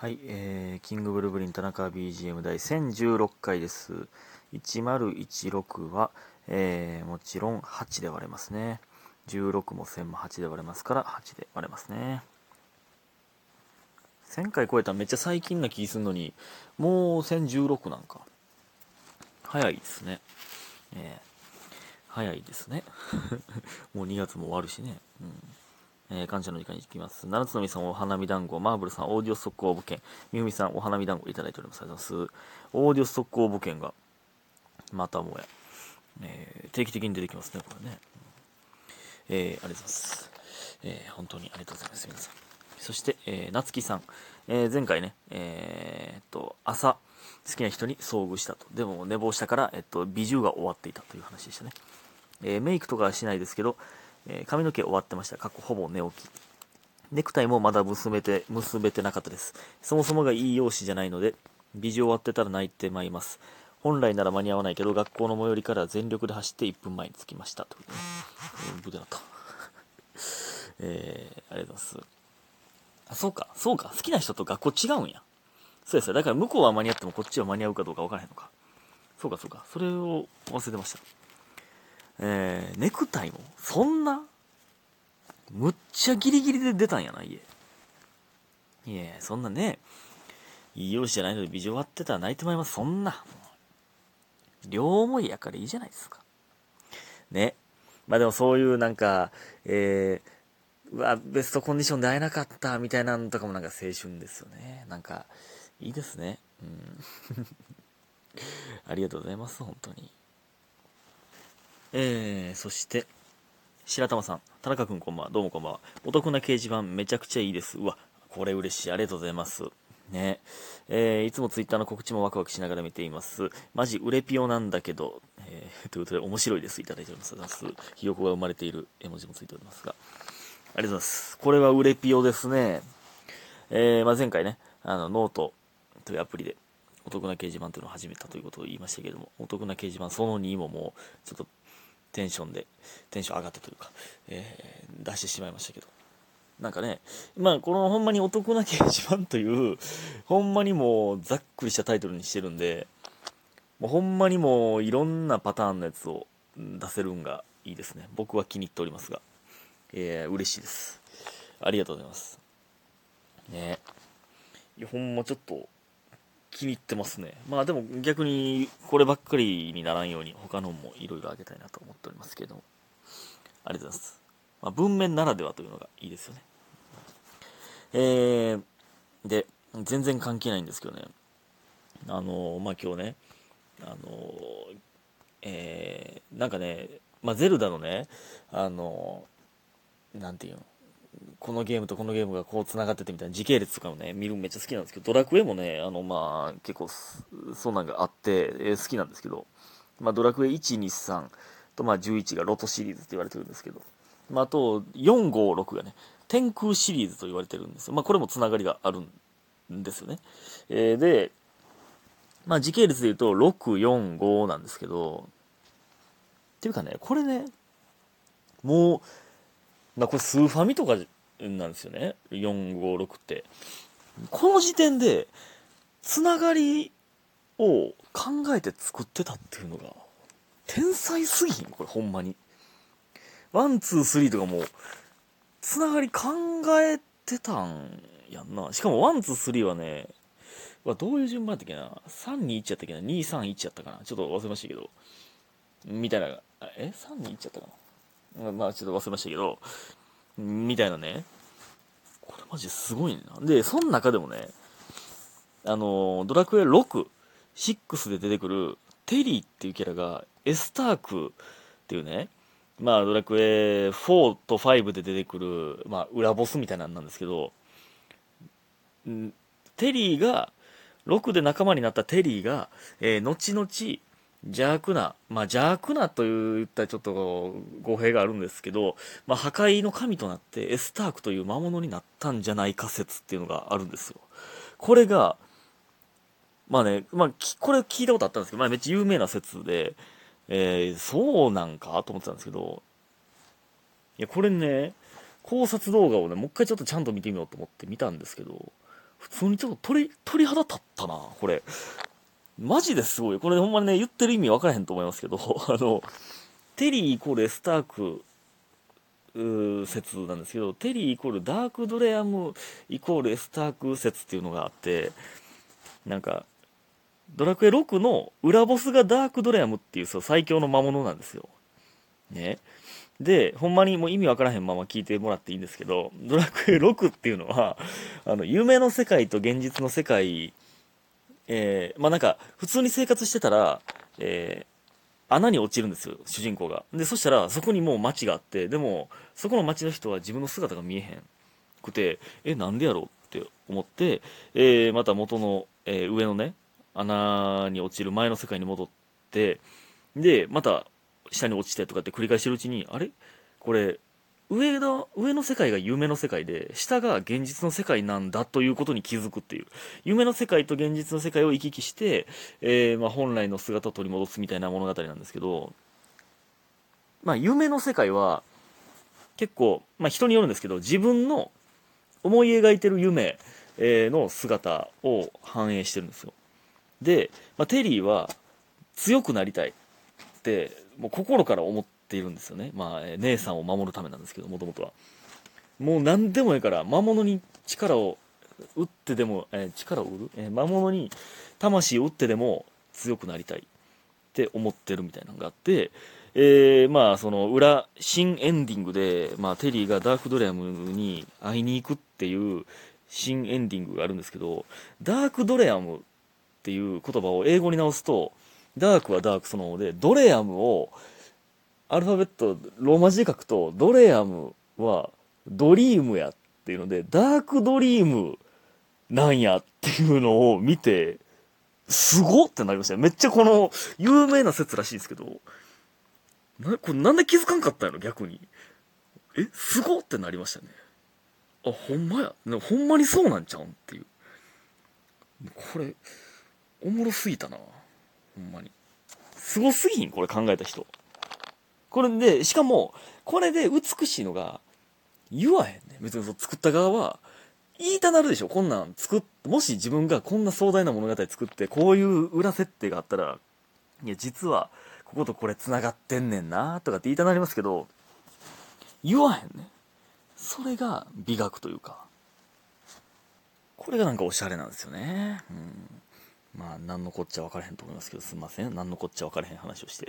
はい、えー、キングブルブリン田中 BGM 第1016回です。1016は、えー、もちろん8で割れますね。16も1000も8で割れますから8で割れますね。1000回超えたらめっちゃ最近な気するのに、もう1016なんか。早いですね。えー、早いですね。もう2月も終わるしね。うんえー、感謝の時間に行きます。七つのみさん、お花見団子、マーブルさん、オーディオストック応募券、みゆみさん、お花見団子いただいております。ありがとうございます。オーディオストック応募券が、またもや、えー、定期的に出てきますね、これね。えー、ありがとうございます。えー、本当にありがとうございます、皆さん。そして、えー、なつきさん、えー、前回ね、えー、っと、朝、好きな人に遭遇したと。でも、寝坊したから、えっと、美獣が終わっていたという話でしたね。えー、メイクとかはしないですけど、えー髪の毛終わってました。過去ほぼ寝起き。ネクタイもまだ結べて、結べてなかったです。そもそもがいい容姿じゃないので、美女終わってたら泣いてまいります。本来なら間に合わないけど、学校の最寄りから全力で走って1分前に着きました。というね。えー、無駄だった。えー、ありがとうございます。あ、そうか、そうか。好きな人と学校違うんや。そうですよ。だから向こうは間に合ってもこっちは間に合うかどうか分からへんのか。そうか、そうか。それを忘れてました。えー、ネクタイも、そんな？むっちゃギリギリで出たんやな、家。いやそんなね、いい容姿じゃないので美女割ってたら泣いてまいります。そんな。両思いやからいいじゃないですか。ね。まあでもそういうなんか、えー、うわ、ベストコンディションで会えなかったみたいなんとかもなんか青春ですよね。なんか、いいですね。うん。ありがとうございます、本当に。えー、そして、白玉さん、田中くんこんばんは、どうもこんばんは。お得な掲示板めちゃくちゃいいです。うわ、これ嬉しい。ありがとうございます。ね。えー、いつもツイッターの告知もワクワクしながら見ています。マジ売れピオなんだけど、えー、ということで面白いです。いただいております。ひよこが生まれている絵文字もついておりますが。ありがとうございます。これは売れピオですね。えー、まあ、前回ね、あの、ノートというアプリで、お得な掲示板というのを始めたということを言いましたけれども、お得な掲示板その2ももう、ちょっとテンションで、テンション上がったというか、えー出してしまいましたけど。なんかね、まあこのほんまにお得な掲示板という、ほんまにもうざっくりしたタイトルにしてるんで、もうほんまにもういろんなパターンのやつを出せるんがいいですね。僕は気に入っておりますが、えー、嬉しいです。ありがとうございます。ねいや、ほんまちょっと気に入ってますね。まあでも逆にこればっかりにならんように他のもいろいろあげたいなと思っておりますけども。ありがとうございます。まあ、文面ならではというのがいいですよね。えー、で、全然関係ないんですけどね。あのーまあ、今日ね、あのーえー、なんかね、まあ、ゼルダのね、あのーなんていうの、このゲームとこのゲームがこう繋がっててみたいな時系列とかをね、見るのめっちゃ好きなんですけど、ドラクエもね、あの、まあ、結構、そうなんがあって、えー好きなんですけど、まあ、ドラクエ1、2、3と、まあ、11がロトシリーズって言われてるんですけど、まあ、あと、4、5、6がね、天空シリーズと言われてるんですよ。まあ、これも繋がりがあるんですよね。えーで、まあ、時系列で言うと、6、4、5なんですけど、っていうかね、これね、もう、まあ、これスーファミとかなんですよね。456って。この時点で、つながりを考えて作ってたっていうのが、天才すぎひん？これほんまに。 one, two, three とかも、つながり考えてたんやんな。しかも one, two, three はね、うわどういう順番やったっけな ?3、2、1やったっけな ?2、3、1やったかな？ちょっと忘れましたけど。みたいな、え ?3、2、1やったかな？まあちょっと忘れましたけど、みたいなね。これマジすごいな。で、その中でもね、あの、ドラクエ6、6で出てくるテリーっていうキャラが、エスタークっていうね、まあドラクエ4と5で出てくる、まあ裏ボスみたいなんなんですけど、テリーが、6で仲間になったテリーが、えー後々、邪悪な、まあ邪悪なと言ったらちょっと語弊があるんですけど、まあ破壊の神となってエスタークという魔物になったんじゃないか説っていうのがあるんですよ。これが、まあね、まあこれ聞いたことあったんですけど、まあめっちゃ有名な説で、えーそうなんかと思ってたんですけど、いやこれね、考察動画をね、もう一回ちょっとちゃんと見てみようと思って見たんですけど、普通にちょっと鳥、鳥肌立ったな、これ。マジですごい。これほんまにね、言ってる意味分からへんと思いますけど、あの、テリーイコールスターク説なんですけど、テリーイコールダークドレアムイコールエスターク説っていうのがあって、なんか、ドラクエ6の裏ボスがダークドレアムっていうそう最強の魔物なんですよ。ね。で、ほんまにもう意味わからへんまま聞いてもらっていいんですけど、ドラクエ6っていうのは、あの、夢の世界と現実の世界、えー、まあなんか、普通に生活してたら、えー、穴に落ちるんですよ、主人公が。で、そしたら、そこにもう街があって、でも、そこの街の人は自分の姿が見えへんくて、え、なんでやろう？って思って、えー、また元の、え、上のね、穴に落ちる前の世界に戻って、で、また下に落ちてとかって繰り返してるうちに、あれ？これ、上の、上の世界が夢の世界で、下が現実の世界なんだということに気づくっていう。夢の世界と現実の世界を行き来して、えー、まあ、本来の姿を取り戻すみたいな物語なんですけど、まあ、夢の世界は、結構、まあ、人によるんですけど、自分の思い描いてる夢えの姿を反映してるんですよ。で、まあ、テリーは強くなりたいってもう心から思っているんですよね、まあ、姉さんを守るためなんですけどもともとは。もう何でもいいから魔物に力を打ってでも、えー、力を売る、えー、魔物に魂を打ってでも強くなりたいって思ってるみたいなのがあって、えー、まあその裏新エンディングで、まあ、テリーがダークドレアムに会いに行くっていう新エンディングがあるんですけどダークドレアムっていう言葉を英語に直すと、ダークはダークそのもので、ドレアムをアルファベットローマ字で書くと、ドレアムはドリームやっていうので、ダークドリームなんやっていうのを見て、すごってなりましたよ。めっちゃこの有名な説らしいんですけど、な、これなんで気づかんかったんやろ逆に。え、すごってなりましたね。あ、ほんまや。ほんまにそうなんちゃうんっていう。これ、おもろすぎたなほんまに。すごすぎん？これ考えた人。これでしかもこれで美しいのが言わへんね別にそう作った側は言いたなるでしょ。こんなん作っもし自分がこんな壮大な物語作ってこういう裏設定があったらいや実はこことこれ繋がってんねんなとかって言いたなりますけど言わへんねそれが美学というか。これがなんかおしゃれなんですよね。うん。まあ、何のこっちゃ分からへんと思いますけど、すいません。何のこっちゃ分からへん話をして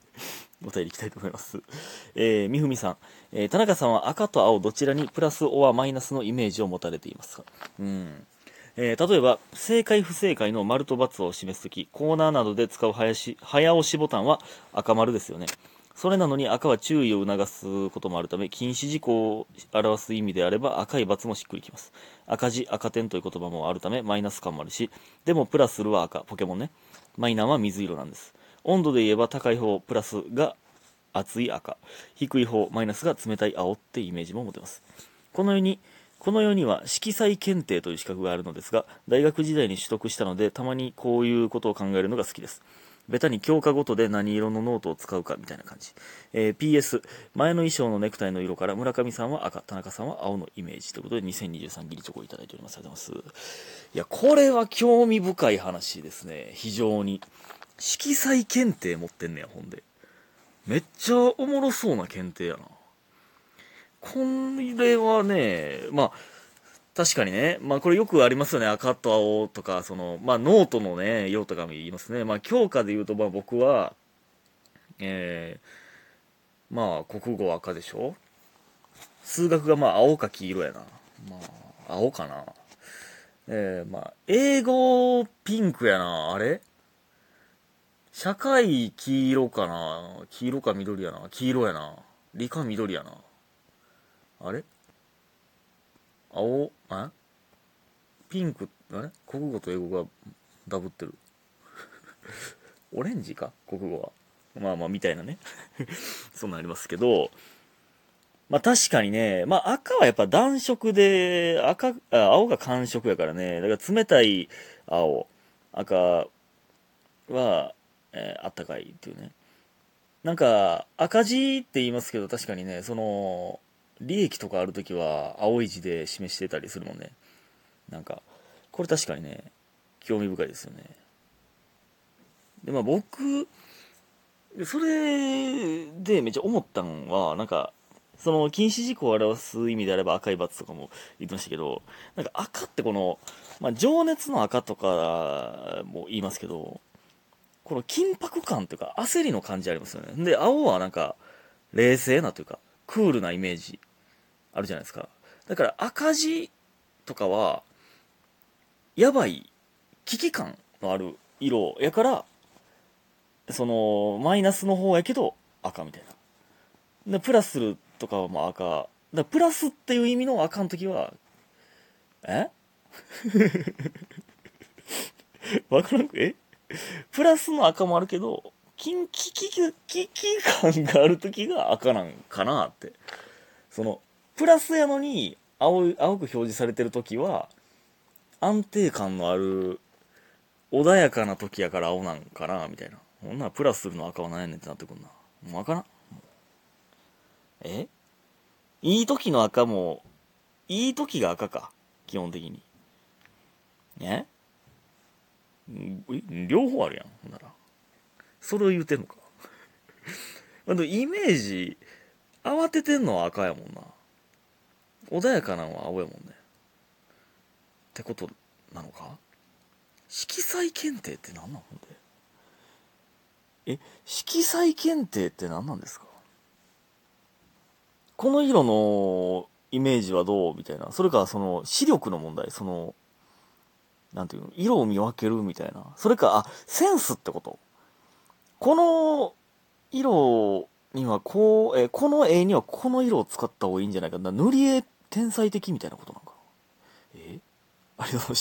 お便りいきたいと思います。えー、みふみさん。えー、田中さんは赤と青どちらにプラスオアマイナスのイメージを持たれていますか？うん。えー、例えば、正解不正解の丸と×を示すとき、コーナーなどで使う早早押しボタンは赤丸ですよね。それなのに赤は注意を促すこともあるため、禁止事項を表す意味であれば赤い×もしっくりきます。赤字、赤点という言葉もあるため、マイナス感もあるし、でもプラスルは赤、ポケモンね。マイナンは水色なんです。温度で言えば高い方、プラスが熱い赤、低い方、マイナスが冷たい青ってイメージも持てます。このように、この世には色彩検定という資格があるのですが、大学時代に取得したので、たまにこういうことを考えるのが好きです。ベタに教科ごとで何色のノートを使うかみたいな感じ。えー、PS、前の衣装のネクタイの色から村上さんは赤、田中さんは青のイメージということで2023義理チョコをいただいております。ありがとうございます。いや、これは興味深い話ですね。非常に。色彩検定持ってんねや、ほんで。めっちゃおもろそうな検定やな。これはね、まあ、確かにね、まあこれよくありますよね、赤と青とか、その、まあノートのね、色とかも言いますね。まあ教科で言うと、まあ僕は、えー、まあ国語赤でしょ？数学がまあ青か黄色やな。まあ、青かな。えー、まあ、英語ピンクやな。あれ？社会黄色かな黄色か緑やな。黄色やな。理科緑やな。あれ？青、あピンク、あれ国語と英語がダブってる。オレンジか？国語は。まあまあ、みたいなね。そんなありますけど、まあ確かにね、まあ赤はやっぱ暖色で、赤、青が寒色やからね、だから冷たい青、赤は、えー、あったかいっていうね。なんか、赤字って言いますけど、確かにね、その、利益とかあるときは青い字で示してたりするもんね。なんか、これ確かにね興味深いですよね。でまあ僕それでめっちゃ思ったんはなんかその禁止事項を表す意味であれば赤いバツとかも言ってましたけどなんか赤ってこの、まあ、情熱の赤とかも言いますけどこの緊迫感というか焦りの感じありますよね。で青はなんか冷静なというかクールなイメージ。あるじゃないですかだから赤字とかはやばい危機感のある色やからそのマイナスの方やけど赤みたいなでプラスするとかはまあ赤だプラスっていう意味の赤の時はえわからんくえプラスの赤もあるけど危機危機感がある時が赤なんかなってそのプラスやのに青い青く表示されてる時は安定感のある穏やかな時やから青なんかなみたいな。ほんならプラスするの赤は何やねんってなってくんな。もうわからん。え？いい時の赤もいい時が赤か。基本的に。え？両方あるやん。ほんなら。それを言うてんのか。あのイメージ慌ててんのは赤やもんな。穏やかなのは青やもんね。ってことなのか？色彩検定って何なんほんで？え色彩検定って何なんですか？この色のイメージはどう？みたいな。それかその視力の問題？そのなんていうの？色を見分けるみたいな。それかあセンスってこと？この色にはこう、えこの絵にはこの色を使った方がいいんじゃないかな。塗り絵天才的みたいなことなんかな。え？ありがとうございました